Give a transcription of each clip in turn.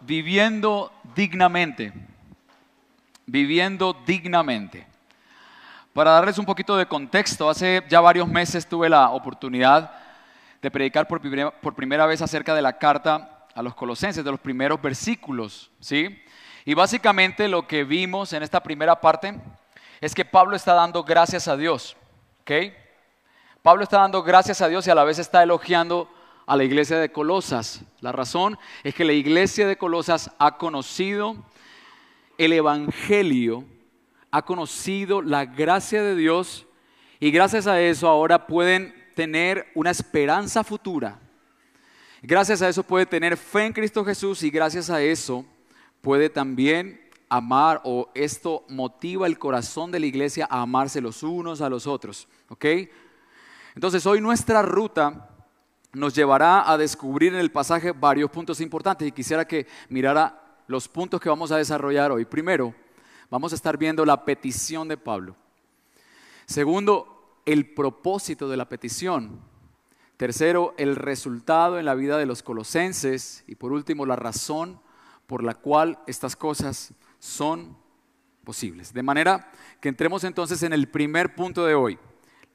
viviendo dignamente. Viviendo dignamente. Para darles un poquito de contexto, hace ya varios meses tuve la oportunidad de predicar por primera, vez acerca de la carta a los colosenses, de los primeros versículos, ¿sí? Y básicamente lo que vimos en esta primera parte es que Pablo está dando gracias a Dios, ¿ok? Pablo está dando gracias a Dios y a la vez está elogiando a la iglesia de Colosas. La razón es que la iglesia de Colosas ha conocido el Evangelio, ha conocido la gracia de Dios y gracias a eso ahora pueden tener una esperanza futura. Gracias a eso puede tener fe en Cristo Jesús y gracias a eso puede también amar o esto motiva el corazón de la iglesia a amarse los unos a los otros. ¿Ok? Entonces hoy nuestra ruta nos llevará a descubrir en el pasaje varios puntos importantes y quisiera que mirara los puntos que vamos a desarrollar hoy. Primero, vamos a estar viendo la petición de Pablo. Segundo, el propósito de la petición. Tercero, el resultado en la vida de los colosenses. Y por último, la razón por la cual estas cosas son posibles. De manera que entremos entonces en el primer punto de hoy,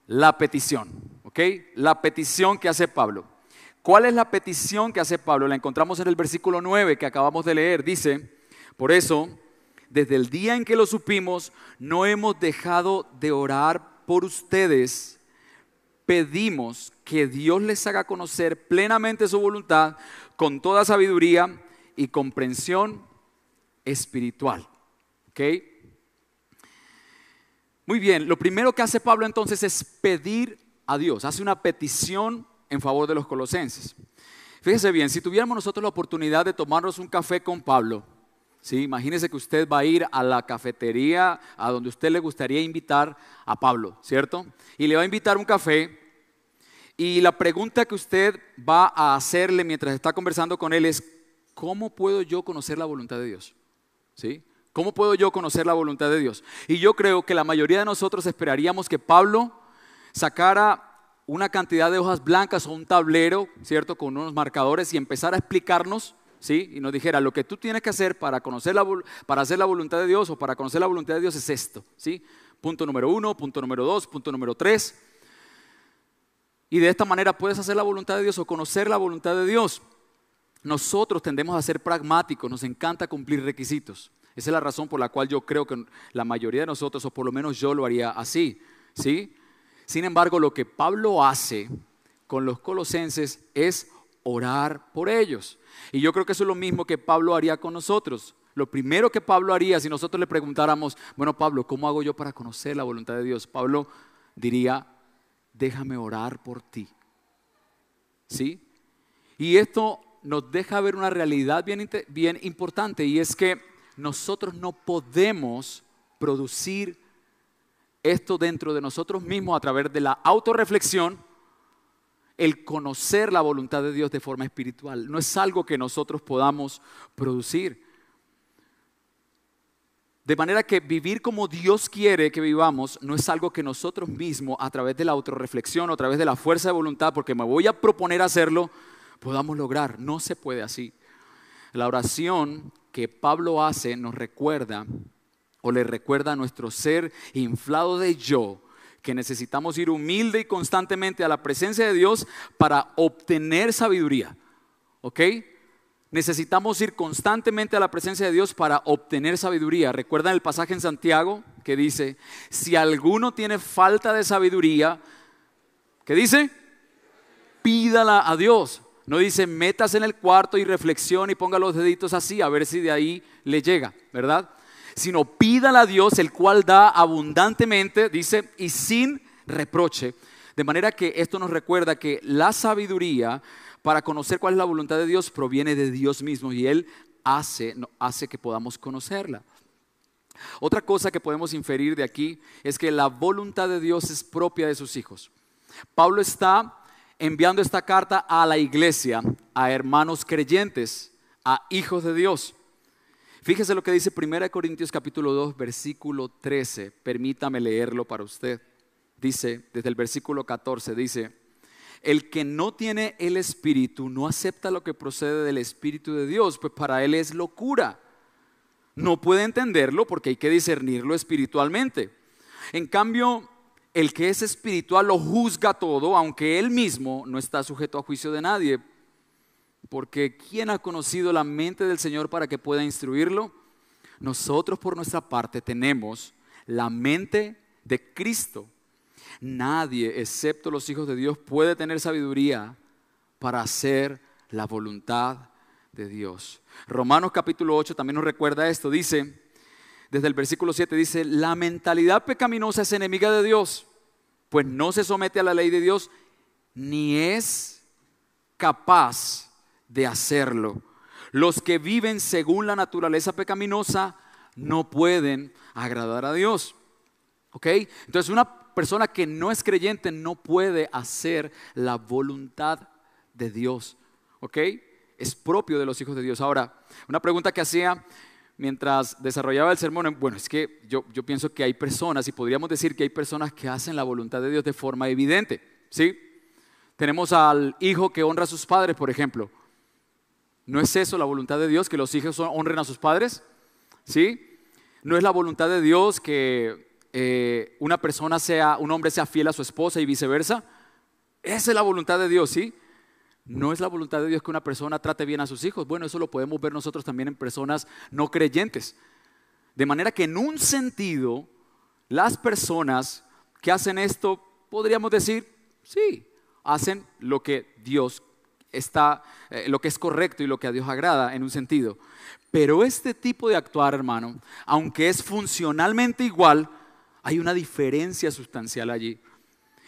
la petición. ¿Ok? La petición que hace Pablo. ¿Cuál es la petición que hace Pablo? La encontramos en el versículo 9 que acabamos de leer. Dice, por eso, desde el día en que lo supimos, no hemos dejado de orar por ustedes. Pedimos que Dios les haga conocer plenamente su voluntad con toda sabiduría y comprensión espiritual. ¿Ok? Muy bien, lo primero que hace Pablo entonces es pedir a Dios, hace una petición en favor de los colosenses. Fíjese bien, si tuviéramos nosotros la oportunidad de tomarnos un café con Pablo, ¿sí? imagínese que usted va a ir a la cafetería a donde usted le gustaría invitar a Pablo, ¿cierto? Y le va a invitar un café y la pregunta que usted va a hacerle mientras está conversando con él es, ¿cómo puedo yo conocer la voluntad de Dios? ¿Sí? ¿Cómo puedo yo conocer la voluntad de Dios? Y yo creo que la mayoría de nosotros esperaríamos que Pablo sacara una cantidad de hojas blancas o un tablero, ¿cierto? Con unos marcadores y empezar a explicarnos, ¿sí? Y nos dijera, lo que tú tienes que hacer para, conocer la, para hacer la voluntad de Dios o para conocer la voluntad de Dios es esto, ¿sí? Punto número uno, punto número dos, punto número tres. Y de esta manera puedes hacer la voluntad de Dios o conocer la voluntad de Dios. Nosotros tendemos a ser pragmáticos, nos encanta cumplir requisitos. Esa es la razón por la cual yo creo que la mayoría de nosotros, o por lo menos yo lo haría así, ¿sí? Sin embargo, lo que Pablo hace con los colosenses es orar por ellos. Y yo creo que eso es lo mismo que Pablo haría con nosotros. Lo primero que Pablo haría si nosotros le preguntáramos, bueno Pablo, ¿cómo hago yo para conocer la voluntad de Dios? Pablo diría, déjame orar por ti. ¿Sí? Y esto nos deja ver una realidad bien, bien importante y es que nosotros no podemos producir esto dentro de nosotros mismos a través de la autorreflexión, el conocer la voluntad de Dios de forma espiritual. No es algo que nosotros podamos producir. De manera que vivir como Dios quiere que vivamos no es algo que nosotros mismos, a través de la autorreflexión a través de la fuerza de voluntad, porque me voy a proponer hacerlo, podamos lograr. No se puede así. La oración que Pablo hace nos recuerda o le recuerda a nuestro ser inflado de yo que necesitamos ir humilde y constantemente a la presencia de Dios para obtener sabiduría. ¿Ok? Necesitamos ir constantemente a la presencia de Dios para obtener sabiduría. ¿Recuerdan el pasaje en Santiago que dice, si alguno tiene falta de sabiduría, ¿qué dice? Pídala a Dios. No dice, metas en el cuarto y reflexione y ponga los deditos así, a ver si de ahí le llega, ¿verdad? Sino pídala a Dios, el cual da abundantemente, dice, y sin reproche. De manera que esto nos recuerda que la sabiduría para conocer cuál es la voluntad de Dios proviene de Dios mismo y Él hace, hace que podamos conocerla. Otra cosa que podemos inferir de aquí es que la voluntad de Dios es propia de sus hijos. Pablo está enviando esta carta a la iglesia, a hermanos creyentes, a hijos de Dios. Fíjese lo que dice 1 Corintios capítulo 2, versículo 13. Permítame leerlo para usted. Dice, desde el versículo 14, dice, el que no tiene el Espíritu no acepta lo que procede del Espíritu de Dios, pues para él es locura. No puede entenderlo porque hay que discernirlo espiritualmente. En cambio, el que es espiritual lo juzga todo, aunque él mismo no está sujeto a juicio de nadie. Porque ¿quién ha conocido la mente del Señor para que pueda instruirlo? Nosotros por nuestra parte tenemos la mente de Cristo. Nadie, excepto los hijos de Dios, puede tener sabiduría para hacer la voluntad de Dios. Romanos capítulo 8 también nos recuerda esto. Dice, desde el versículo 7 dice, la mentalidad pecaminosa es enemiga de Dios, pues no se somete a la ley de Dios ni es capaz de hacerlo. Los que viven según la naturaleza pecaminosa no pueden agradar a Dios. ¿Ok? Entonces una persona que no es creyente no puede hacer la voluntad de Dios. ¿Ok? Es propio de los hijos de Dios. Ahora, una pregunta que hacía mientras desarrollaba el sermón, bueno, es que yo, yo pienso que hay personas, y podríamos decir que hay personas que hacen la voluntad de Dios de forma evidente. ¿Sí? Tenemos al hijo que honra a sus padres, por ejemplo. ¿No es eso la voluntad de Dios, que los hijos honren a sus padres? ¿Sí? ¿No es la voluntad de Dios que eh, una persona sea, un hombre sea fiel a su esposa y viceversa? Esa es la voluntad de Dios, ¿sí? No es la voluntad de Dios que una persona trate bien a sus hijos. Bueno, eso lo podemos ver nosotros también en personas no creyentes. De manera que en un sentido, las personas que hacen esto, podríamos decir, sí, hacen lo que Dios está, eh, lo que es correcto y lo que a Dios agrada en un sentido. Pero este tipo de actuar, hermano, aunque es funcionalmente igual, hay una diferencia sustancial allí.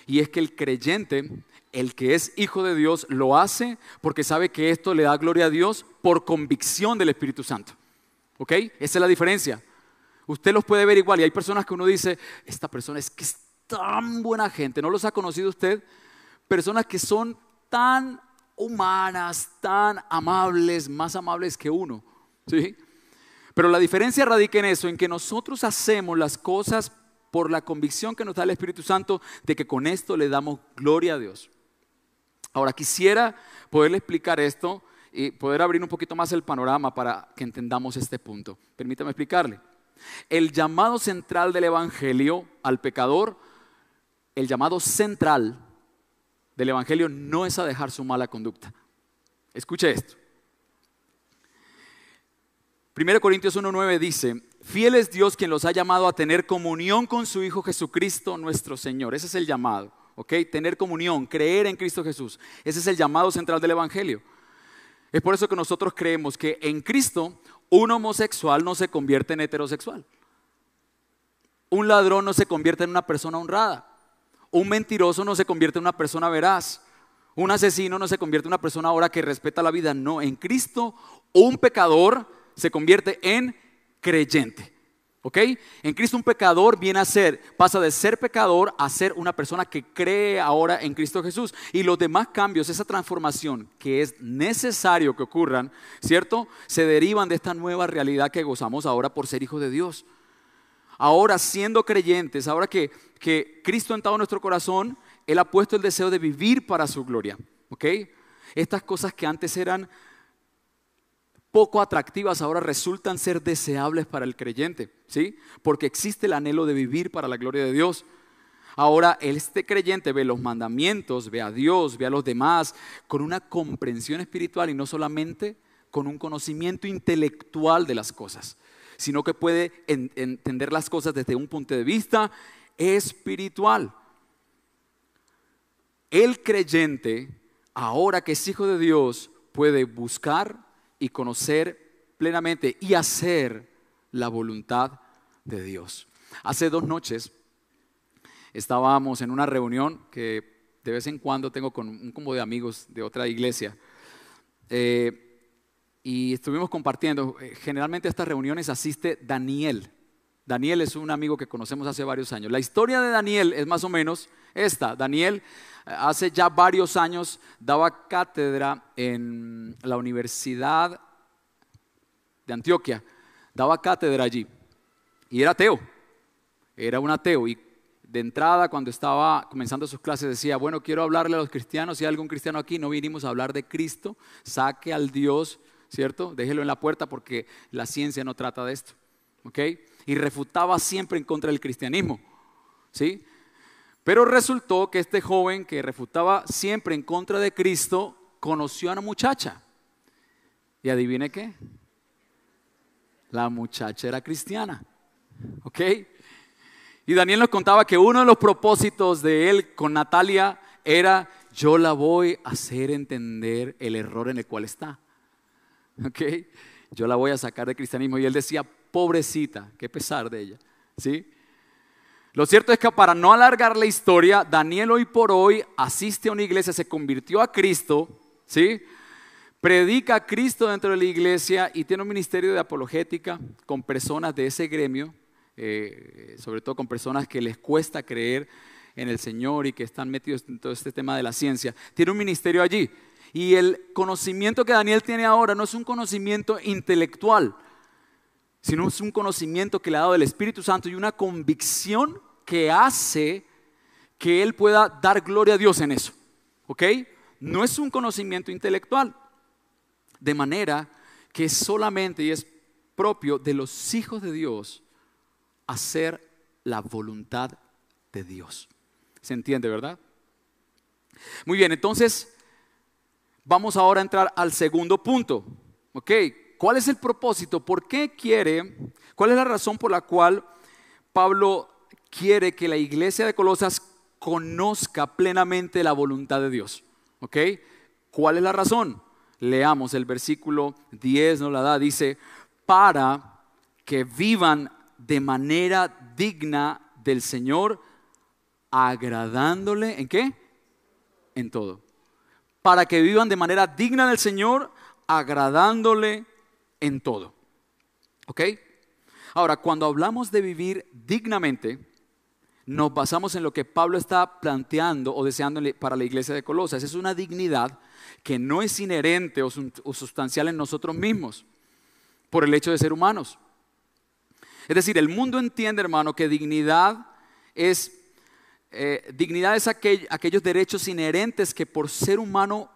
Y es que el creyente, el que es hijo de Dios, lo hace porque sabe que esto le da gloria a Dios por convicción del Espíritu Santo. ¿Ok? Esa es la diferencia. Usted los puede ver igual y hay personas que uno dice, esta persona es que es tan buena gente, ¿no los ha conocido usted? Personas que son tan humanas, tan amables, más amables que uno. ¿sí? Pero la diferencia radica en eso, en que nosotros hacemos las cosas por la convicción que nos da el Espíritu Santo de que con esto le damos gloria a Dios. Ahora quisiera poderle explicar esto y poder abrir un poquito más el panorama para que entendamos este punto. Permítame explicarle. El llamado central del Evangelio al pecador, el llamado central del Evangelio no es a dejar su mala conducta. Escuche esto. 1 Corintios 1.9 dice, fiel es Dios quien los ha llamado a tener comunión con su Hijo Jesucristo nuestro Señor. Ese es el llamado, ¿ok? Tener comunión, creer en Cristo Jesús. Ese es el llamado central del Evangelio. Es por eso que nosotros creemos que en Cristo un homosexual no se convierte en heterosexual. Un ladrón no se convierte en una persona honrada. Un mentiroso no se convierte en una persona veraz. Un asesino no se convierte en una persona ahora que respeta la vida. No, en Cristo un pecador se convierte en creyente. ¿Ok? En Cristo un pecador viene a ser, pasa de ser pecador a ser una persona que cree ahora en Cristo Jesús. Y los demás cambios, esa transformación que es necesario que ocurran, ¿cierto? Se derivan de esta nueva realidad que gozamos ahora por ser hijos de Dios. Ahora siendo creyentes, ahora que, que Cristo ha entrado en nuestro corazón, Él ha puesto el deseo de vivir para su gloria. Estas cosas que antes eran poco atractivas ahora resultan ser deseables para el creyente, ¿sí? Porque existe el anhelo de vivir para la gloria de Dios. Ahora este creyente ve los mandamientos, ve a Dios, ve a los demás con una comprensión espiritual y no solamente con un conocimiento intelectual de las cosas sino que puede entender las cosas desde un punto de vista espiritual. El creyente, ahora que es hijo de Dios, puede buscar y conocer plenamente y hacer la voluntad de Dios. Hace dos noches estábamos en una reunión que de vez en cuando tengo con un combo de amigos de otra iglesia. Eh, y estuvimos compartiendo. Eh, generalmente a estas reuniones asiste Daniel. Daniel es un amigo que conocemos hace varios años. La historia de Daniel es más o menos esta. Daniel eh, hace ya varios años daba cátedra en la Universidad de Antioquia. Daba cátedra allí. Y era ateo. Era un ateo. Y de entrada, cuando estaba comenzando sus clases, decía, bueno, quiero hablarle a los cristianos, si hay algún cristiano aquí, no vinimos a hablar de Cristo, saque al Dios, ¿cierto? Déjelo en la puerta porque la ciencia no trata de esto, ¿ok? Y refutaba siempre en contra del cristianismo, ¿sí? Pero resultó que este joven que refutaba siempre en contra de Cristo, conoció a una muchacha. Y adivine qué, la muchacha era cristiana, ¿ok? Y Daniel nos contaba que uno de los propósitos de él con Natalia era, yo la voy a hacer entender el error en el cual está. ¿Ok? Yo la voy a sacar de cristianismo. Y él decía, pobrecita, qué pesar de ella. ¿Sí? Lo cierto es que para no alargar la historia, Daniel hoy por hoy asiste a una iglesia, se convirtió a Cristo, ¿sí? Predica a Cristo dentro de la iglesia y tiene un ministerio de apologética con personas de ese gremio, eh, sobre todo con personas que les cuesta creer en el Señor y que están metidos en todo este tema de la ciencia. Tiene un ministerio allí. Y el conocimiento que Daniel tiene ahora no es un conocimiento intelectual, sino es un conocimiento que le ha dado el Espíritu Santo y una convicción que hace que él pueda dar gloria a Dios en eso. ¿Ok? No es un conocimiento intelectual. De manera que solamente y es propio de los hijos de Dios hacer la voluntad de Dios. ¿Se entiende, verdad? Muy bien, entonces vamos ahora a entrar al segundo punto. ¿Ok? ¿Cuál es el propósito? ¿Por qué quiere? ¿Cuál es la razón por la cual Pablo quiere que la iglesia de Colosas conozca plenamente la voluntad de Dios? ¿Ok? ¿Cuál es la razón? Leamos el versículo 10, nos la da, dice, para que vivan de manera digna del Señor, agradándole en qué? En todo. Para que vivan de manera digna del Señor, agradándole en todo. ¿Ok? Ahora, cuando hablamos de vivir dignamente, nos basamos en lo que Pablo está planteando o deseando para la iglesia de Colosas. Es una dignidad que no es inherente o sustancial en nosotros mismos por el hecho de ser humanos. Es decir, el mundo entiende, hermano, que dignidad es, eh, dignidad es aquellos derechos inherentes que por ser, humano,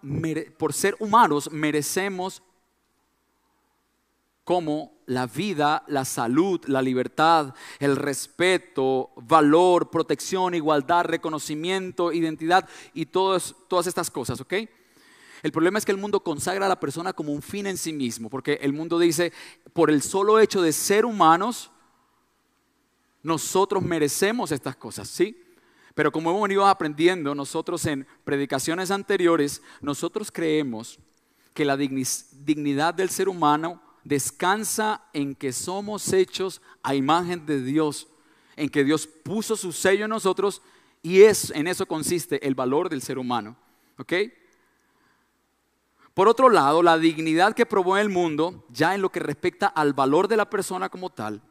por ser humanos merecemos como la vida, la salud, la libertad, el respeto, valor, protección, igualdad, reconocimiento, identidad y todas, estas cosas, ¿ok? El problema es que el mundo consagra a la persona como un fin en sí mismo, porque el mundo dice, por el solo hecho de ser humanos, nosotros merecemos estas cosas, ¿sí? Pero como hemos venido aprendiendo nosotros en predicaciones anteriores, nosotros creemos que la dignidad del ser humano descansa en que somos hechos a imagen de Dios, en que Dios puso su sello en nosotros y es, en eso consiste el valor del ser humano. ¿Ok? Por otro lado, la dignidad que promueve el mundo, ya en lo que respecta al valor de la persona como tal,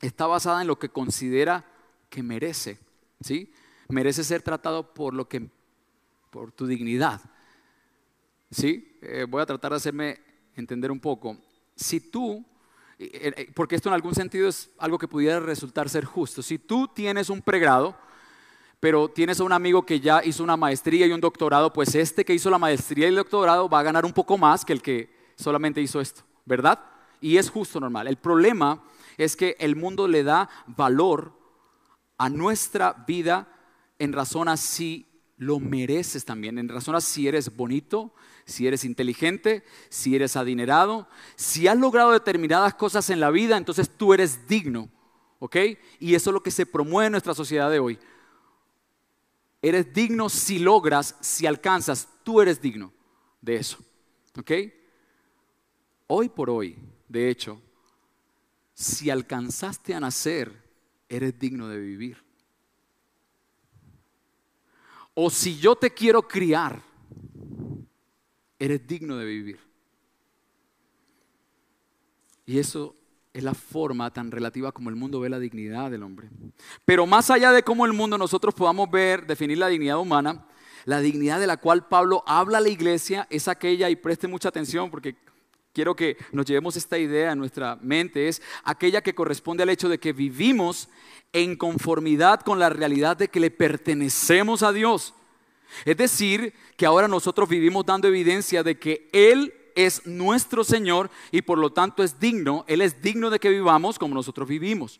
está basada en lo que considera que merece, ¿sí? Merece ser tratado por lo que, por tu dignidad, ¿sí? Eh, voy a tratar de hacerme entender un poco. Si tú, eh, eh, porque esto en algún sentido es algo que pudiera resultar ser justo, si tú tienes un pregrado, pero tienes a un amigo que ya hizo una maestría y un doctorado, pues este que hizo la maestría y el doctorado va a ganar un poco más que el que solamente hizo esto, ¿verdad? Y es justo normal. El problema es que el mundo le da valor a nuestra vida en razón a si lo mereces también, en razón a si eres bonito, si eres inteligente, si eres adinerado, si has logrado determinadas cosas en la vida, entonces tú eres digno, ¿ok? Y eso es lo que se promueve en nuestra sociedad de hoy. Eres digno si logras, si alcanzas, tú eres digno de eso, ¿ok? Hoy por hoy, de hecho, si alcanzaste a nacer, eres digno de vivir. O si yo te quiero criar, eres digno de vivir. Y eso es la forma tan relativa como el mundo ve la dignidad del hombre. Pero más allá de cómo el mundo nosotros podamos ver, definir la dignidad humana, la dignidad de la cual Pablo habla a la iglesia es aquella, y preste mucha atención porque quiero que nos llevemos esta idea en nuestra mente, es aquella que corresponde al hecho de que vivimos en conformidad con la realidad de que le pertenecemos a Dios. Es decir, que ahora nosotros vivimos dando evidencia de que Él es nuestro Señor y por lo tanto es digno, Él es digno de que vivamos como nosotros vivimos.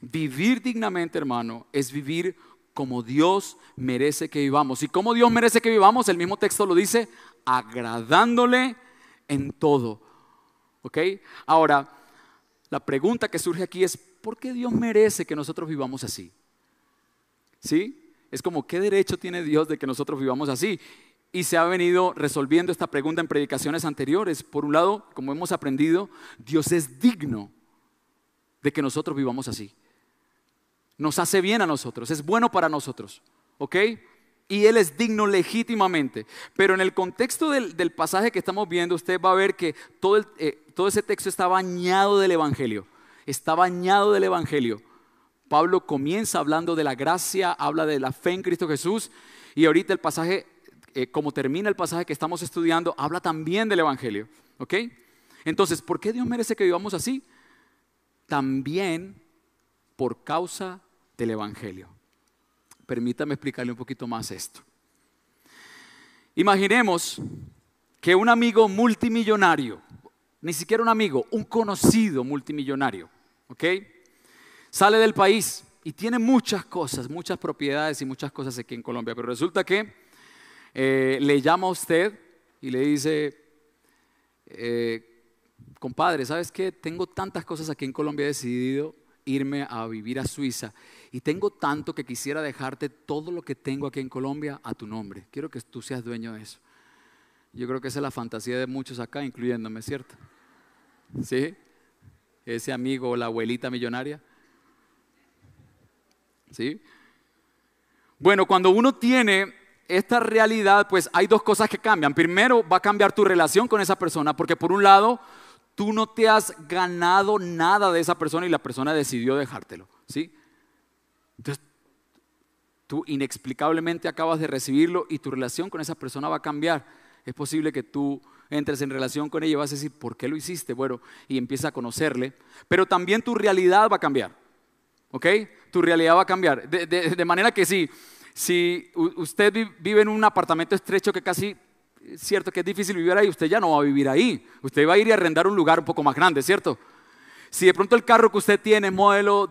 Vivir dignamente, hermano, es vivir como Dios merece que vivamos. ¿Y como Dios merece que vivamos? El mismo texto lo dice, agradándole en todo. ¿Ok? Ahora, la pregunta que surge aquí es, ¿por qué Dios merece que nosotros vivamos así? ¿Sí? Es como, ¿qué derecho tiene Dios de que nosotros vivamos así? Y se ha venido resolviendo esta pregunta en predicaciones anteriores. Por un lado, como hemos aprendido, Dios es digno de que nosotros vivamos así. Nos hace bien a nosotros, es bueno para nosotros. ¿Ok? Y Él es digno legítimamente. Pero en el contexto del, pasaje que estamos viendo, usted va a ver que todo, eh, todo ese texto está bañado del Evangelio. Está bañado del Evangelio. Pablo comienza hablando de la gracia, habla de la fe en Cristo Jesús y ahorita el pasaje, eh, como termina el pasaje que estamos estudiando, habla también del Evangelio. ¿Ok? Entonces, ¿por qué Dios merece que vivamos así? También por causa del Evangelio. Permítame explicarle un poquito más esto. Imaginemos que un amigo multimillonario, ni siquiera un amigo, un conocido multimillonario, ¿ok? sale del país y tiene muchas cosas, muchas propiedades y muchas cosas aquí en Colombia, pero resulta que eh, le llama a usted y le dice, eh, compadre, ¿sabes qué? Tengo tantas cosas aquí en Colombia, he decidido irme a vivir a Suiza y tengo tanto que quisiera dejarte todo lo que tengo aquí en Colombia a tu nombre. Quiero que tú seas dueño de eso. Yo creo que esa es la fantasía de muchos acá, incluyéndome, ¿cierto? ¿Sí? Ese amigo o la abuelita millonaria. ¿sí? Bueno, cuando uno tiene esta realidad, pues hay dos cosas que cambian. Primero, va a cambiar tu relación con esa persona, porque por un lado, tú no te has ganado nada de esa persona y la persona decidió dejártelo, ¿sí? Entonces, tú inexplicablemente acabas de recibirlo y tu relación con esa persona va a cambiar. Es posible que tú entres en relación con ella y vas a decir, ¿por qué lo hiciste? Bueno, y empieza a conocerle, pero también tu realidad va a cambiar. ¿ok? Tu realidad va a cambiar. De, manera que si, si usted vive en un apartamento estrecho que casi es cierto que es difícil vivir ahí, usted ya no va a vivir ahí. Usted va a ir y arrendar un lugar un poco más grande, ¿cierto? Si de pronto el carro que usted tiene es modelo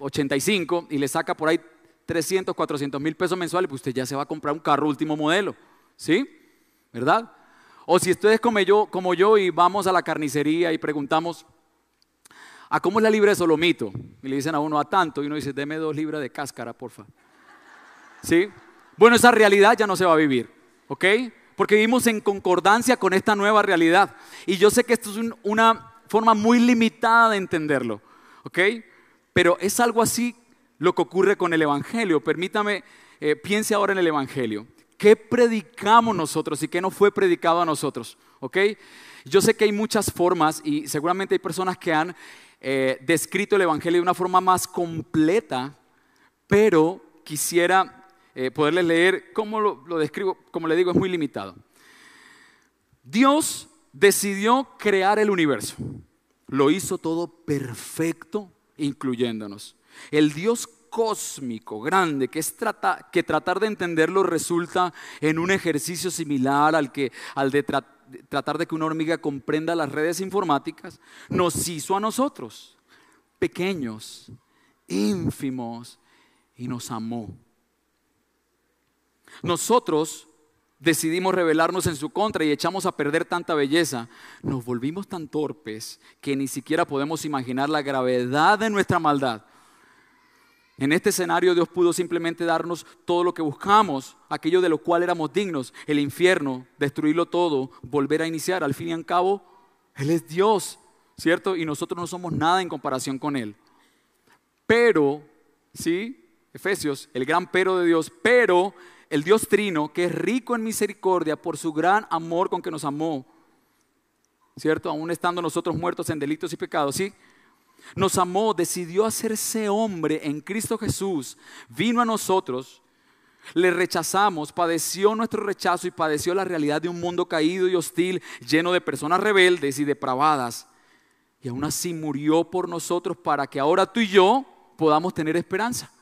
85 eh, y le saca por ahí 300, 400 mil pesos mensuales, pues usted ya se va a comprar un carro último modelo, ¿sí? ¿Verdad? O si usted es como yo, como yo y vamos a la carnicería y preguntamos, ¿A cómo es la libra de solomito? Y le dicen a uno a tanto y uno dice, deme dos libras de cáscara, porfa. ¿Sí? Bueno, esa realidad ya no se va a vivir, ¿ok? Porque vivimos en concordancia con esta nueva realidad. Y yo sé que esto es una forma muy limitada de entenderlo, ¿ok? Pero es algo así lo que ocurre con el Evangelio. Permítame, eh, piense ahora en el Evangelio. ¿Qué predicamos nosotros y qué no fue predicado a nosotros? ¿Ok? Yo sé que hay muchas formas y seguramente hay personas que han eh, descrito el Evangelio de una forma más completa, pero quisiera eh, poderles leer cómo lo, describo, como le digo, es muy limitado. Dios decidió crear el universo. Lo hizo todo perfecto, incluyéndonos. El Dios cósmico, grande, que, es que tratar de entenderlo resulta en un ejercicio similar al, que, al de tratar tratar de que una hormiga comprenda las redes informáticas, nos hizo a nosotros, pequeños, ínfimos, y nos amó. Nosotros decidimos rebelarnos en su contra y echamos a perder tanta belleza, nos volvimos tan torpes que ni siquiera podemos imaginar la gravedad de nuestra maldad. En este escenario Dios pudo simplemente darnos todo lo que buscamos, aquello de lo cual éramos dignos, el infierno, destruirlo todo, volver a iniciar. Al fin y al cabo, Él es Dios, ¿cierto? Y nosotros no somos nada en comparación con Él. Pero, ¿sí? Efesios, el gran pero de Dios, pero el Dios trino, que es rico en misericordia por su gran amor con que nos amó, ¿cierto? Aún estando nosotros muertos en delitos y pecados, ¿sí? nos amó, decidió hacerse hombre en Cristo Jesús, vino a nosotros, Le rechazamos, padeció nuestro rechazo y padeció la realidad de un mundo caído y hostil, lleno de personas rebeldes y depravadas. Y aún así murió por nosotros para que ahora tú y yo podamos tener esperanza.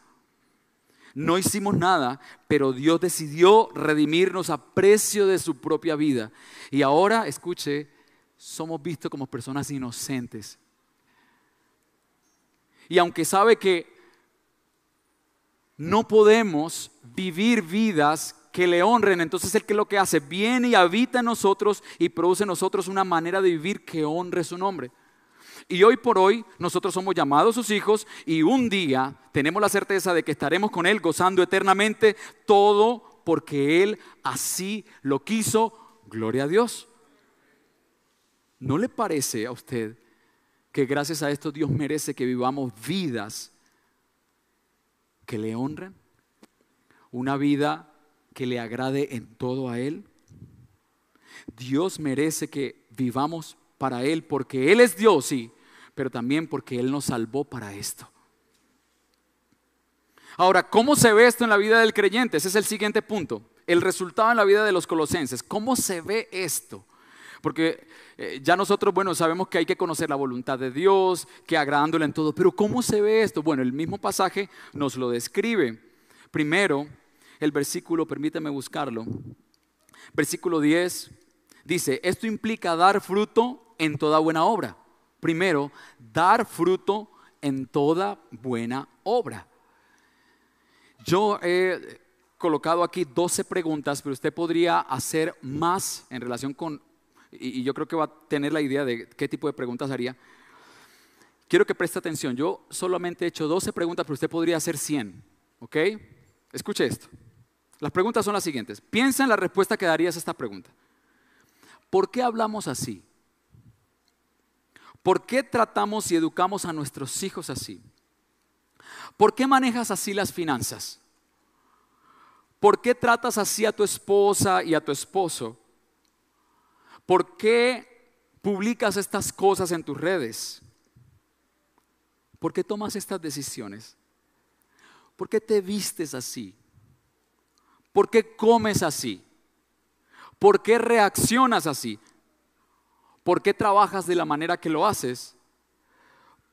No hicimos nada, pero Dios decidió redimirnos a precio de su propia vida. Y ahora, escuche, somos vistos como personas inocentes. Y aunque sabe que no podemos vivir vidas que le honren, entonces el que lo que hace viene y habita en nosotros y produce en nosotros una manera de vivir que honre su nombre. Y hoy por hoy nosotros somos llamados sus hijos y un día tenemos la certeza de que estaremos con Él gozando eternamente todo porque Él así lo quiso. Gloria a Dios. ¿No le parece a usted que gracias a esto Dios merece que vivamos vidas que le honren? Una vida que le agrade en todo a Él. Dios merece que vivamos para Él porque Él es Dios, sí, pero también porque Él nos salvó para esto. Ahora, ¿cómo se ve esto en la vida del creyente? Ese es el siguiente punto. El resultado en la vida de los colosenses. ¿Cómo se ve esto? Porque eh, ya nosotros, bueno, sabemos que hay que conocer la voluntad de Dios, que agradándole en todo, pero ¿cómo se ve esto? Bueno, el mismo pasaje nos lo describe. Primero, el versículo, permítame buscarlo, versículo 10, dice, esto implica dar fruto en toda buena obra. Primero, dar fruto en toda buena obra. Yo he colocado aquí 12 preguntas, pero usted podría hacer más en relación con, y yo creo que va a tener la idea de qué tipo de preguntas haría. Quiero que preste atención, yo solamente he hecho 12 preguntas, pero usted podría hacer 100, ¿ok? Escuche esto. Las preguntas son las siguientes. Piensa en la respuesta que darías a esta pregunta. ¿Por qué hablamos así? ¿Por qué tratamos y educamos a nuestros hijos así? ¿Por qué manejas así las finanzas? ¿Por qué tratas así a tu esposa y a tu esposo? ¿Por qué publicas estas cosas en tus redes? ¿Por qué tomas estas decisiones? ¿Por qué te vistes así? ¿Por qué comes así? ¿Por qué reaccionas así? ¿Por qué trabajas de la manera que lo haces?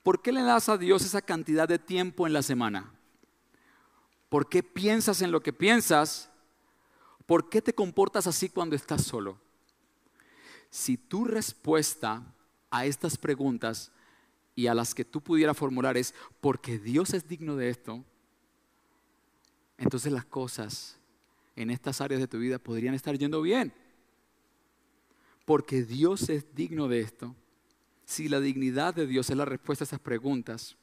¿Por qué le das a Dios esa cantidad de tiempo en la semana? ¿Por qué piensas en lo que piensas? ¿Por qué te comportas así cuando estás solo? Si tu respuesta a estas preguntas y a las que tú pudieras formular es porque Dios es digno de esto, entonces las cosas en estas áreas de tu vida podrían estar yendo bien porque Dios es digno de esto, si la dignidad de Dios es la respuesta a estas preguntas,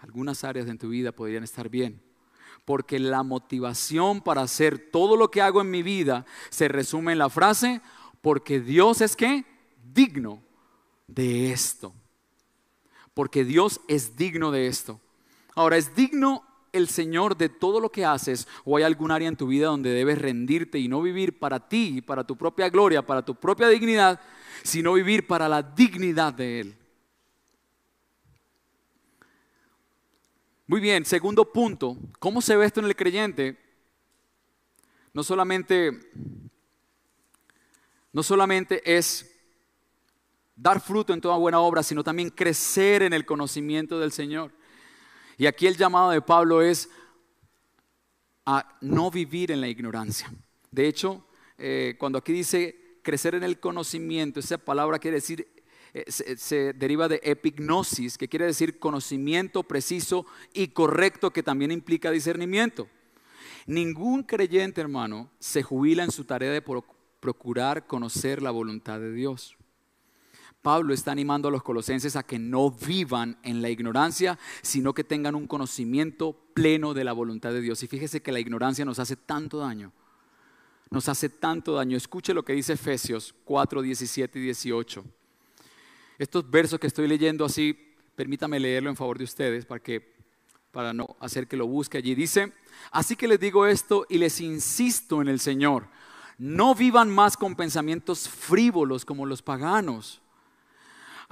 algunas áreas de tu vida podrían estar bien. Porque la motivación para hacer todo lo que hago en mi vida se resume en la frase, porque Dios es que digno de esto. Porque Dios es digno de esto. Ahora, es digno el Señor de todo lo que haces o hay algún área en tu vida donde debes rendirte y no vivir para ti, para tu propia gloria, para tu propia dignidad, sino vivir para la dignidad de Él. Muy bien, segundo punto, ¿cómo se ve esto en el creyente? No solamente, no solamente es dar fruto en toda buena obra, sino también crecer en el conocimiento del Señor. Y aquí el llamado de Pablo es a no vivir en la ignorancia. De hecho, eh, cuando aquí dice crecer en el conocimiento, esa palabra quiere decir, eh, se, deriva de epignosis, que quiere decir conocimiento preciso y correcto, que también implica discernimiento. Ningún creyente, hermano, se jubila en su tarea de procurar conocer la voluntad de Dios. Pablo está animando a los colosenses a que no vivan en la ignorancia, sino que tengan un conocimiento pleno de la voluntad de Dios. Y fíjese que la ignorancia nos hace tanto daño. Nos hace tanto daño. Escuche lo que dice Efesios 4, 17 y 18. Estos versos que estoy leyendo así, permítame leerlo en favor de ustedes para, que, para no hacer que lo busque allí. Dice, así que les digo esto y les insisto en el Señor. No vivan más con pensamientos frívolos como los paganos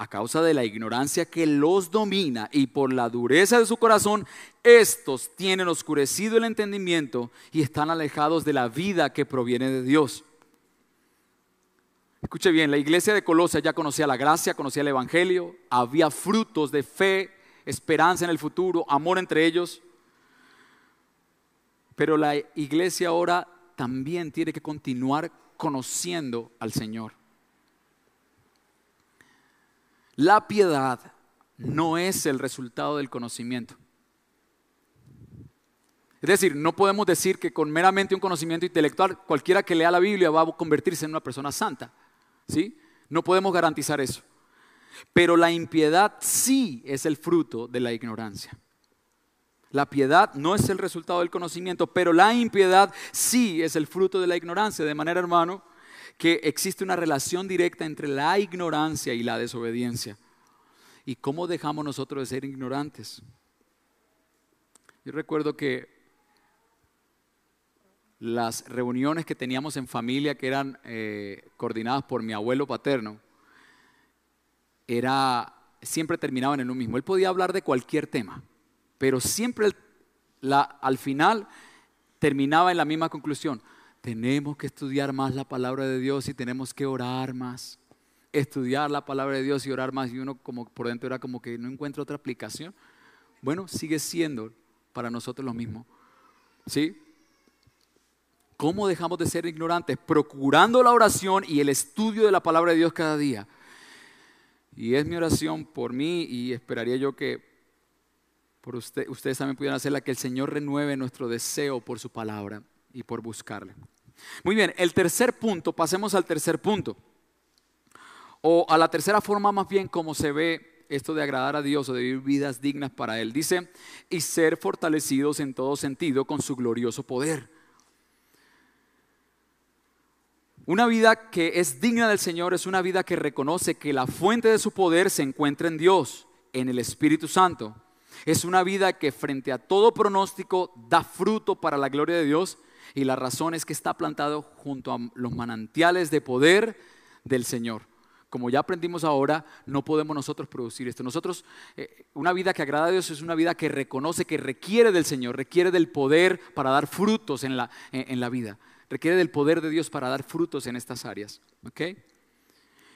a causa de la ignorancia que los domina y por la dureza de su corazón, estos tienen oscurecido el entendimiento y están alejados de la vida que proviene de Dios. Escuche bien, la iglesia de Colosia ya conocía la gracia, conocía el Evangelio, había frutos de fe, esperanza en el futuro, amor entre ellos. Pero la iglesia ahora también tiene que continuar conociendo al Señor. La piedad no es el resultado del conocimiento. Es decir, no podemos decir que con meramente un conocimiento intelectual cualquiera que lea la Biblia va a convertirse en una persona santa. ¿Sí? No podemos garantizar eso. Pero la impiedad sí es el fruto de la ignorancia. La piedad no es el resultado del conocimiento, pero la impiedad sí es el fruto de la ignorancia. De manera, hermano, que existe una relación directa entre la ignorancia y la desobediencia. ¿Y cómo dejamos nosotros de ser ignorantes? Yo recuerdo que las reuniones que teníamos en familia, que eran eh, coordinadas por mi abuelo paterno, era, siempre terminaban en lo mismo. Él podía hablar de cualquier tema, pero siempre al final terminaba en la misma conclusión tenemos que estudiar más la palabra de Dios y tenemos que orar más. Estudiar la palabra de Dios y orar más. Y uno como por dentro era como que no encuentra otra aplicación. Bueno, sigue siendo para nosotros lo mismo. ¿Sí? ¿Cómo dejamos de ser ignorantes? Procurando la oración y el estudio de la palabra de Dios cada día. Y es mi oración por mí y esperaría yo que por usted, ustedes también pudieran hacerla, que el Señor renueve nuestro deseo por su palabra y por buscarle. Muy bien, el tercer punto, pasemos al tercer punto. O a la tercera forma más bien como se ve esto de agradar a Dios o de vivir vidas dignas para Él. Dice, y ser fortalecidos en todo sentido con su glorioso poder. Una vida que es digna del Señor es una vida que reconoce que la fuente de su poder se encuentra en Dios, en el Espíritu Santo. Es una vida que frente a todo pronóstico da fruto para la gloria de Dios y la razón es que está plantado junto a los manantiales de poder del Señor. Como ya aprendimos ahora, no podemos nosotros producir esto. Nosotros, eh, una vida que agrada a Dios es una vida que reconoce que requiere del Señor, requiere del poder para dar frutos en la, en la vida, requiere del poder de Dios para dar frutos en estas áreas.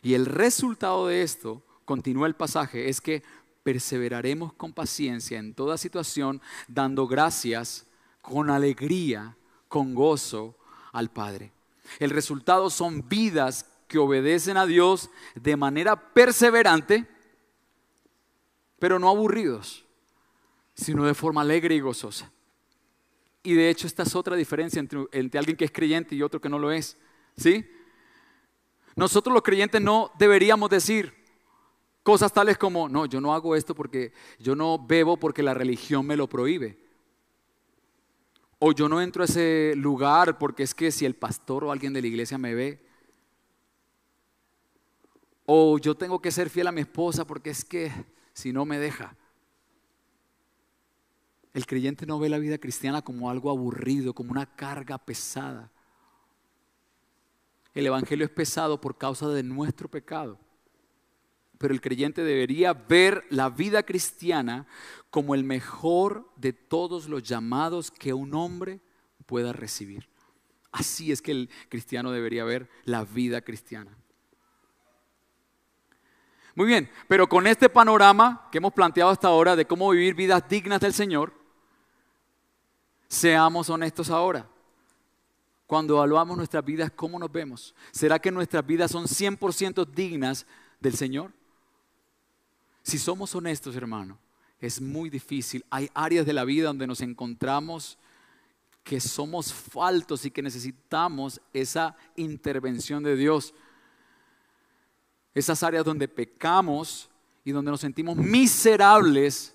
Y el resultado de esto, continúa el pasaje, es que perseveraremos con paciencia en toda situación, dando gracias con alegría con gozo al Padre. El resultado son vidas que obedecen a Dios de manera perseverante, pero no aburridos, sino de forma alegre y gozosa. Y de hecho esta es otra diferencia entre, alguien que es creyente y otro que no lo es. ¿Sí? Nosotros los creyentes no deberíamos decir cosas tales como, no, yo no hago esto porque yo no bebo porque la religión me lo prohíbe. O yo no entro a ese lugar porque es que si el pastor o alguien de la iglesia me ve. O yo tengo que ser fiel a mi esposa porque es que si no me deja. El creyente no ve la vida cristiana como algo aburrido, como una carga pesada. El Evangelio es pesado por causa de nuestro pecado pero el creyente debería ver la vida cristiana como el mejor de todos los llamados que un hombre pueda recibir. Así es que el cristiano debería ver la vida cristiana. Muy bien, pero con este panorama que hemos planteado hasta ahora de cómo vivir vidas dignas del Señor, seamos honestos ahora. Cuando evaluamos nuestras vidas, ¿cómo nos vemos? ¿Será que nuestras vidas son 100% dignas del Señor? Si somos honestos, hermano, es muy difícil. Hay áreas de la vida donde nos encontramos que somos faltos y que necesitamos esa intervención de Dios. Esas áreas donde pecamos y donde nos sentimos miserables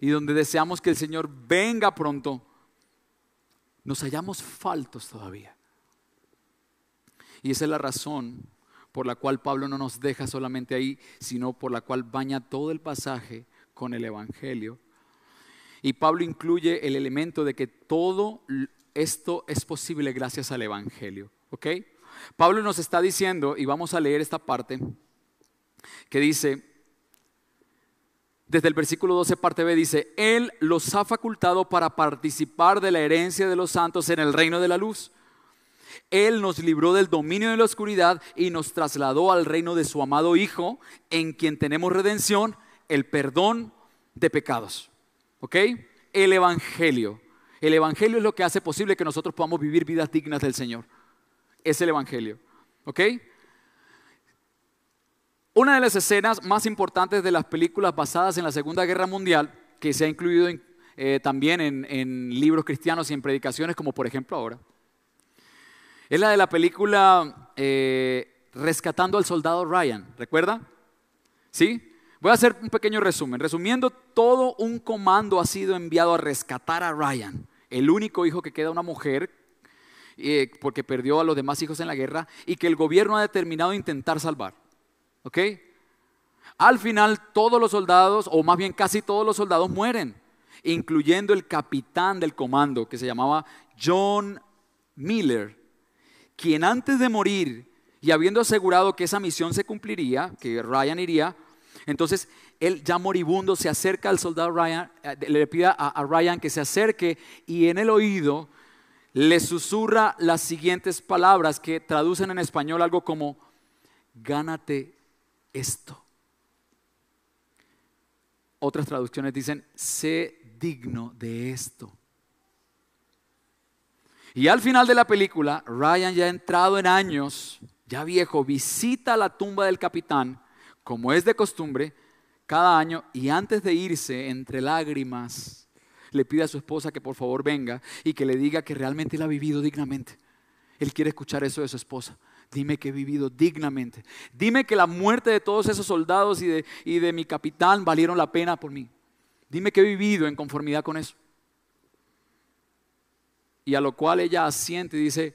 y donde deseamos que el Señor venga pronto, nos hallamos faltos todavía. Y esa es la razón por la cual Pablo no nos deja solamente ahí, sino por la cual baña todo el pasaje con el Evangelio. Y Pablo incluye el elemento de que todo esto es posible gracias al Evangelio. ¿Ok? Pablo nos está diciendo, y vamos a leer esta parte, que dice, desde el versículo 12, parte B, dice, Él los ha facultado para participar de la herencia de los santos en el reino de la luz. Él nos libró del dominio de la oscuridad y nos trasladó al reino de su amado Hijo, en quien tenemos redención, el perdón de pecados. ¿Ok? El Evangelio. El Evangelio es lo que hace posible que nosotros podamos vivir vidas dignas del Señor. Es el Evangelio. ¿Ok? Una de las escenas más importantes de las películas basadas en la Segunda Guerra Mundial, que se ha incluido eh, también en, libros cristianos y en predicaciones, como por ejemplo ahora, es la de la película eh, Rescatando al Soldado Ryan. ¿Recuerda? ¿Sí? Voy a hacer un pequeño resumen. Resumiendo, todo un comando ha sido enviado a rescatar a Ryan, el único hijo que queda una mujer, eh, porque perdió a los demás hijos en la guerra, y que el gobierno ha determinado intentar salvar. ¿Ok? Al final todos los soldados, o más bien casi todos los soldados mueren, incluyendo el capitán del comando, que se llamaba John Miller, quien antes de morir y habiendo asegurado que esa misión se cumpliría, que Ryan iría, entonces él ya moribundo se acerca al soldado Ryan, eh, le pide a Ryan que se acerque y en el oído le susurra las siguientes palabras que traducen en español algo como, gánate esto. Otras traducciones dicen, sé digno de esto. Y al final de la película, Ryan ya entrado en años, ya viejo, visita la tumba del capitán, como es de costumbre, cada año, y antes de irse, entre lágrimas, le pide a su esposa que por favor venga y que le diga que realmente él ha vivido dignamente. Él quiere escuchar eso de su esposa. Dime que he vivido dignamente. Dime que la muerte de todos esos soldados y de, y de mi capitán valieron la pena por mí. Dime que he vivido en conformidad con eso. Y a lo cual ella asiente y dice,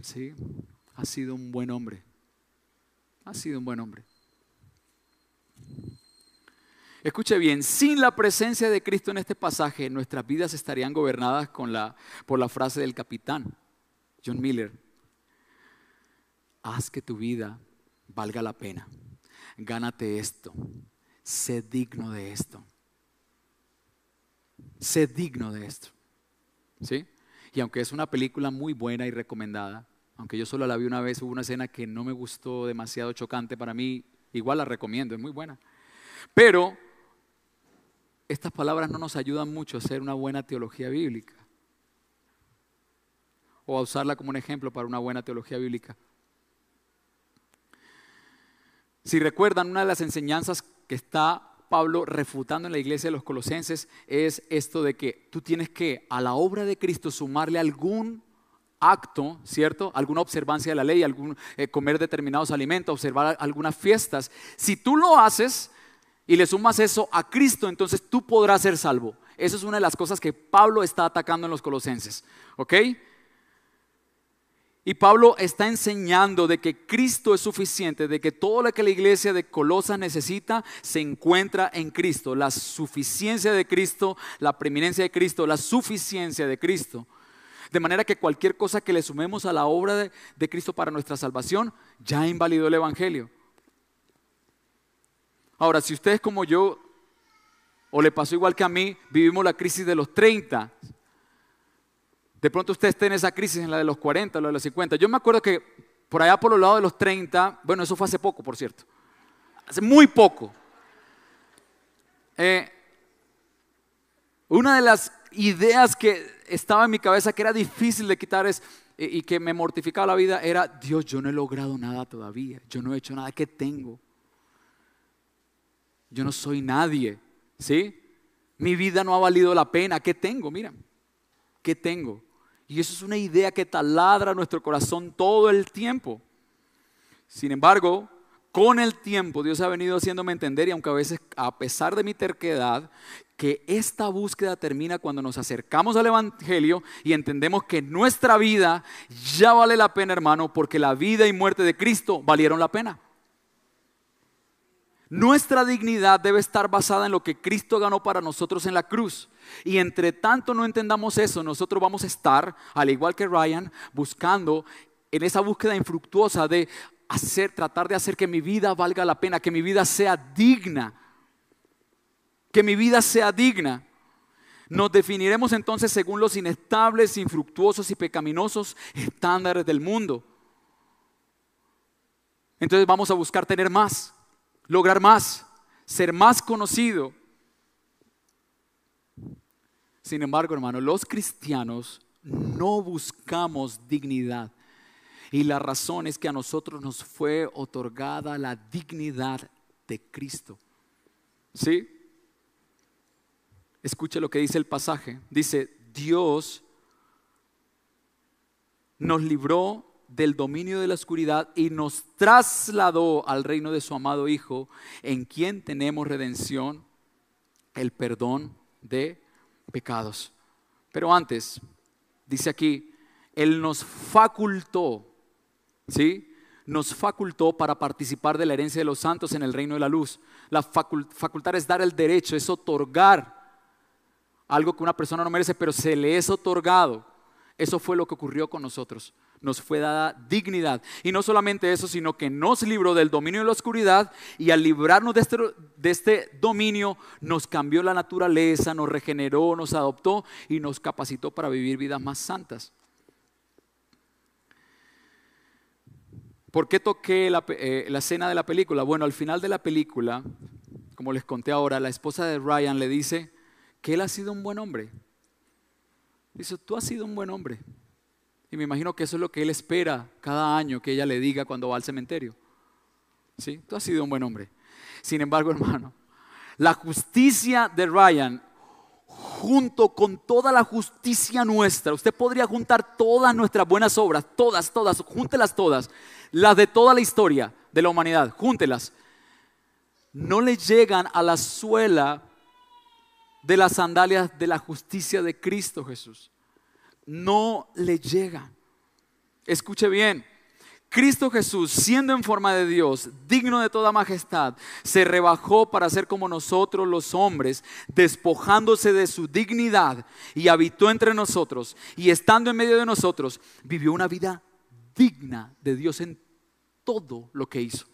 sí, ha sido un buen hombre. Ha sido un buen hombre. Escuche bien, sin la presencia de Cristo en este pasaje, nuestras vidas estarían gobernadas por la frase del capitán, John Miller, haz que tu vida valga la pena. Gánate esto. Sé digno de esto. Sé digno de esto. ¿Sí? Y aunque es una película muy buena y recomendada, aunque yo solo la vi una vez, hubo una escena que no me gustó demasiado chocante para mí, igual la recomiendo, es muy buena. Pero estas palabras no nos ayudan mucho a hacer una buena teología bíblica o a usarla como un ejemplo para una buena teología bíblica. Si recuerdan, una de las enseñanzas que está Pablo refutando en la iglesia de los colosenses es esto de que tú tienes que a la obra de Cristo sumarle algún acto, ¿cierto? Alguna observancia de la ley, algún eh, comer determinados alimentos, observar algunas fiestas. Si tú lo haces y le sumas eso a Cristo, entonces tú podrás ser salvo. Esa es una de las cosas que Pablo está atacando en los colosenses, ¿ok? Y Pablo está enseñando de que Cristo es suficiente, de que todo lo que la iglesia de Colosas necesita se encuentra en Cristo. La suficiencia de Cristo, la preeminencia de Cristo, la suficiencia de Cristo. De manera que cualquier cosa que le sumemos a la obra de, de Cristo para nuestra salvación ya invalidó el Evangelio. Ahora, si ustedes como yo, o le pasó igual que a mí, vivimos la crisis de los 30, de pronto usted esté en esa crisis, en la de los 40, la de los 50. Yo me acuerdo que por allá por los lados de los 30, bueno, eso fue hace poco, por cierto, hace muy poco. Eh, una de las ideas que estaba en mi cabeza que era difícil de quitar es, y que me mortificaba la vida era, Dios, yo no he logrado nada todavía, yo no he hecho nada, ¿qué tengo? Yo no soy nadie, ¿sí? Mi vida no ha valido la pena, ¿qué tengo? Mira, ¿qué tengo? Y eso es una idea que taladra nuestro corazón todo el tiempo. Sin embargo, con el tiempo Dios ha venido haciéndome entender, y aunque a veces a pesar de mi terquedad, que esta búsqueda termina cuando nos acercamos al Evangelio y entendemos que nuestra vida ya vale la pena, hermano, porque la vida y muerte de Cristo valieron la pena. Nuestra dignidad debe estar basada en lo que Cristo ganó para nosotros en la cruz. Y entre tanto no entendamos eso, nosotros vamos a estar, al igual que Ryan, buscando en esa búsqueda infructuosa de hacer, tratar de hacer que mi vida valga la pena, que mi vida sea digna. que mi vida sea digna. Nos definiremos entonces según los inestables, infructuosos y pecaminosos estándares del mundo. Entonces vamos a buscar tener más, lograr más, ser más conocido. Sin embargo, hermano, los cristianos no buscamos dignidad. Y la razón es que a nosotros nos fue otorgada la dignidad de Cristo. ¿Sí? Escuche lo que dice el pasaje. Dice, Dios nos libró del dominio de la oscuridad y nos trasladó al reino de su amado Hijo, en quien tenemos redención, el perdón de pecados. Pero antes, dice aquí, Él nos facultó, ¿sí? Nos facultó para participar de la herencia de los santos en el reino de la luz. La facultar es dar el derecho, es otorgar algo que una persona no merece, pero se le es otorgado. Eso fue lo que ocurrió con nosotros. Nos fue dada dignidad. Y no solamente eso, sino que nos libró del dominio de la oscuridad y al librarnos de este, de este dominio nos cambió la naturaleza, nos regeneró, nos adoptó y nos capacitó para vivir vidas más santas. ¿Por qué toqué la, eh, la escena de la película? Bueno, al final de la película, como les conté ahora, la esposa de Ryan le dice, que él ha sido un buen hombre. Dice, tú has sido un buen hombre. Y me imagino que eso es lo que él espera cada año que ella le diga cuando va al cementerio. ¿Sí? Tú has sido un buen hombre. Sin embargo, hermano, la justicia de Ryan, junto con toda la justicia nuestra, usted podría juntar todas nuestras buenas obras, todas, todas, júntelas todas, las de toda la historia de la humanidad, júntelas. No le llegan a la suela de las sandalias de la justicia de Cristo Jesús. No le llega. Escuche bien. Cristo Jesús, siendo en forma de Dios, digno de toda majestad, se rebajó para ser como nosotros los hombres, despojándose de su dignidad y habitó entre nosotros y estando en medio de nosotros, vivió una vida digna de Dios en todo lo que hizo.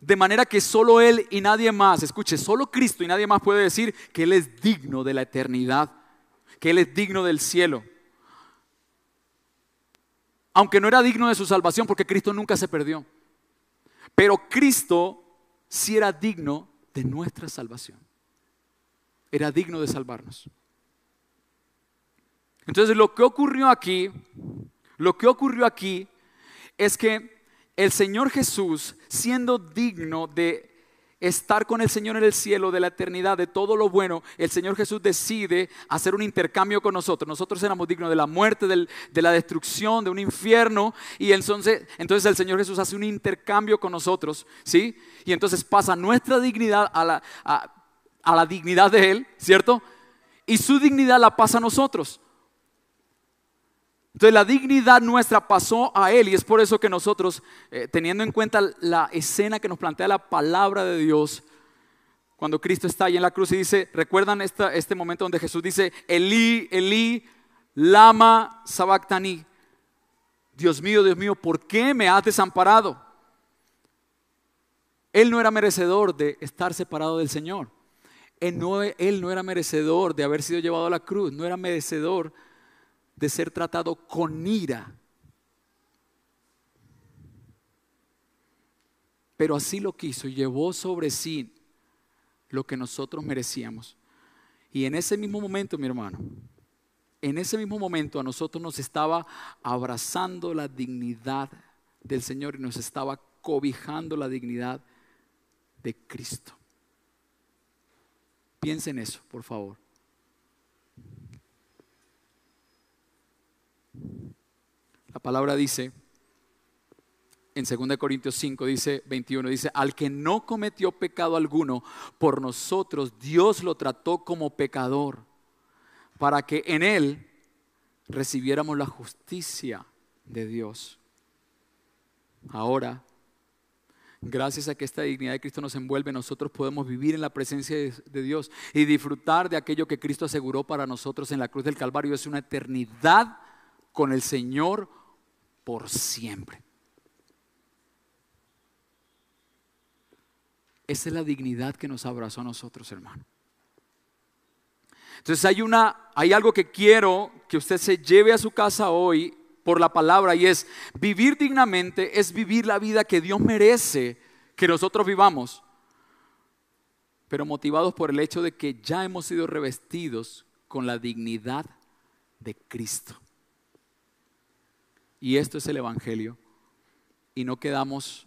De manera que solo Él y nadie más, escuche, solo Cristo y nadie más puede decir que Él es digno de la eternidad, que Él es digno del cielo. Aunque no era digno de su salvación porque Cristo nunca se perdió. Pero Cristo sí era digno de nuestra salvación. Era digno de salvarnos. Entonces lo que ocurrió aquí, lo que ocurrió aquí es que el Señor Jesús, siendo digno de estar con el Señor en el cielo, de la eternidad, de todo lo bueno, el Señor Jesús decide hacer un intercambio con nosotros. Nosotros éramos dignos de la muerte, de la destrucción, de un infierno, y entonces, entonces el Señor Jesús hace un intercambio con nosotros, ¿sí? Y entonces pasa nuestra dignidad a la, a la dignidad de Él, ¿cierto? Y su dignidad la pasa a nosotros. Entonces la dignidad nuestra pasó a Él y es por eso que nosotros, eh, teniendo en cuenta la escena que nos plantea la palabra de Dios, cuando Cristo está ahí en la cruz y dice, ¿recuerdan este momento donde Jesús dice, Elí, Elí, lama sabactani? Dios mío, Dios mío, ¿por qué me has desamparado? Él no era merecedor de estar separado del Señor. Él no, él no era merecedor de haber sido llevado a la cruz, no era merecedor de ser tratado con ira. Pero así lo quiso y llevó sobre sí lo que nosotros merecíamos. Y en ese mismo momento, mi hermano, en ese mismo momento a nosotros nos estaba abrazando la dignidad del Señor y nos estaba cobijando la dignidad de Cristo. Piensen en eso, por favor. La palabra dice, en 2 Corintios 5, dice 21, dice, al que no cometió pecado alguno, por nosotros Dios lo trató como pecador, para que en él recibiéramos la justicia de Dios. Ahora, gracias a que esta dignidad de Cristo nos envuelve, nosotros podemos vivir en la presencia de Dios y disfrutar de aquello que Cristo aseguró para nosotros en la cruz del Calvario. Es una eternidad con el Señor por siempre. Esa es la dignidad que nos abrazó a nosotros, hermano. Entonces hay, una, hay algo que quiero que usted se lleve a su casa hoy por la palabra y es vivir dignamente, es vivir la vida que Dios merece que nosotros vivamos, pero motivados por el hecho de que ya hemos sido revestidos con la dignidad de Cristo. Y esto es el Evangelio. Y no quedamos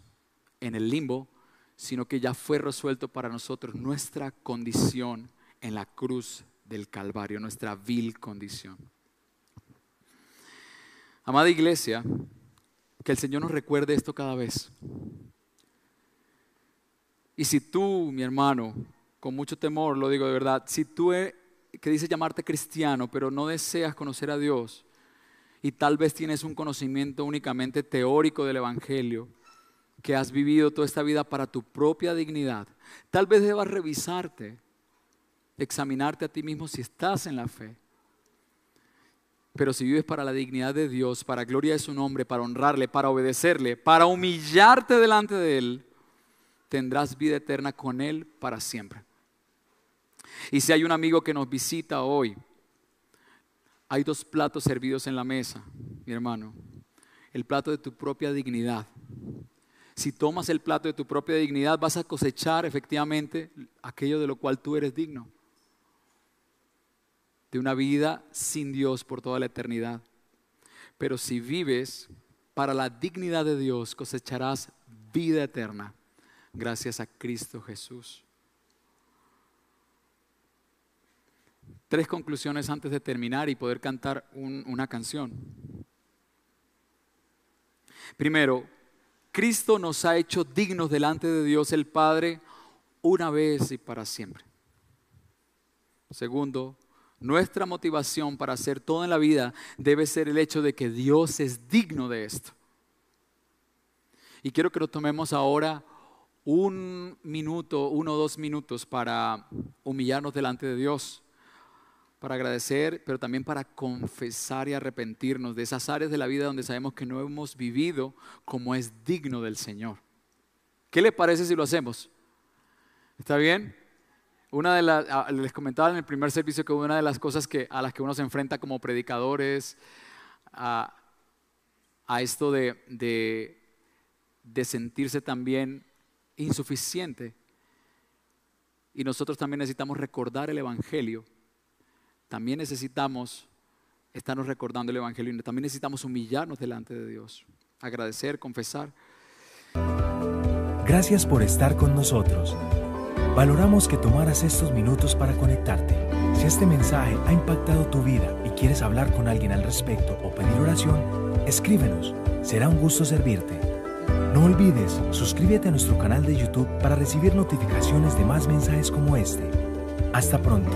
en el limbo, sino que ya fue resuelto para nosotros nuestra condición en la cruz del Calvario, nuestra vil condición. Amada iglesia, que el Señor nos recuerde esto cada vez. Y si tú, mi hermano, con mucho temor, lo digo de verdad, si tú eh, que dices llamarte cristiano, pero no deseas conocer a Dios, y tal vez tienes un conocimiento únicamente teórico del Evangelio, que has vivido toda esta vida para tu propia dignidad, tal vez debas revisarte examinarte a ti mismo si estás en la fe. Pero si vives para la dignidad de Dios, para gloria de su nombre, para honrarle, para obedecerle, para humillarte delante de Él, tendrás vida eterna con Él para siempre. Y si hay un amigo que nos visita hoy, hay dos platos servidos en la mesa, mi hermano. El plato de tu propia dignidad. Si tomas el plato de tu propia dignidad, vas a cosechar efectivamente aquello de lo cual tú eres digno de una vida sin Dios por toda la eternidad. Pero si vives para la dignidad de Dios, cosecharás vida eterna gracias a Cristo Jesús. Tres conclusiones antes de terminar y poder cantar una canción. Primero, Cristo nos ha hecho dignos delante de Dios el Padre una vez y para siempre. Segundo, nuestra motivación para hacer todo en la vida debe ser el hecho de que Dios es digno de esto. Y quiero que lo tomemos ahora un minuto, uno o dos minutos para humillarnos delante de Dios, para agradecer, pero también para confesar y arrepentirnos de esas áreas de la vida donde sabemos que no hemos vivido como es digno del Señor. ¿Qué le parece si lo hacemos? ¿Está bien? Una de las, les comentaba en el primer servicio que una de las cosas que, a las que uno se enfrenta como predicadores, a, esto de, de, sentirse también insuficiente. Y nosotros también necesitamos recordar el Evangelio. También necesitamos estarnos recordando el Evangelio también necesitamos humillarnos delante de Dios, agradecer, confesar. Gracias por estar con nosotros. Valoramos que tomaras estos minutos para conectarte. Si este mensaje ha impactado tu vida y quieres hablar con alguien al respecto o pedir oración, escríbenos. Será un gusto servirte. No olvides, suscríbete a nuestro canal de YouTube para recibir notificaciones de más mensajes como este. Hasta pronto.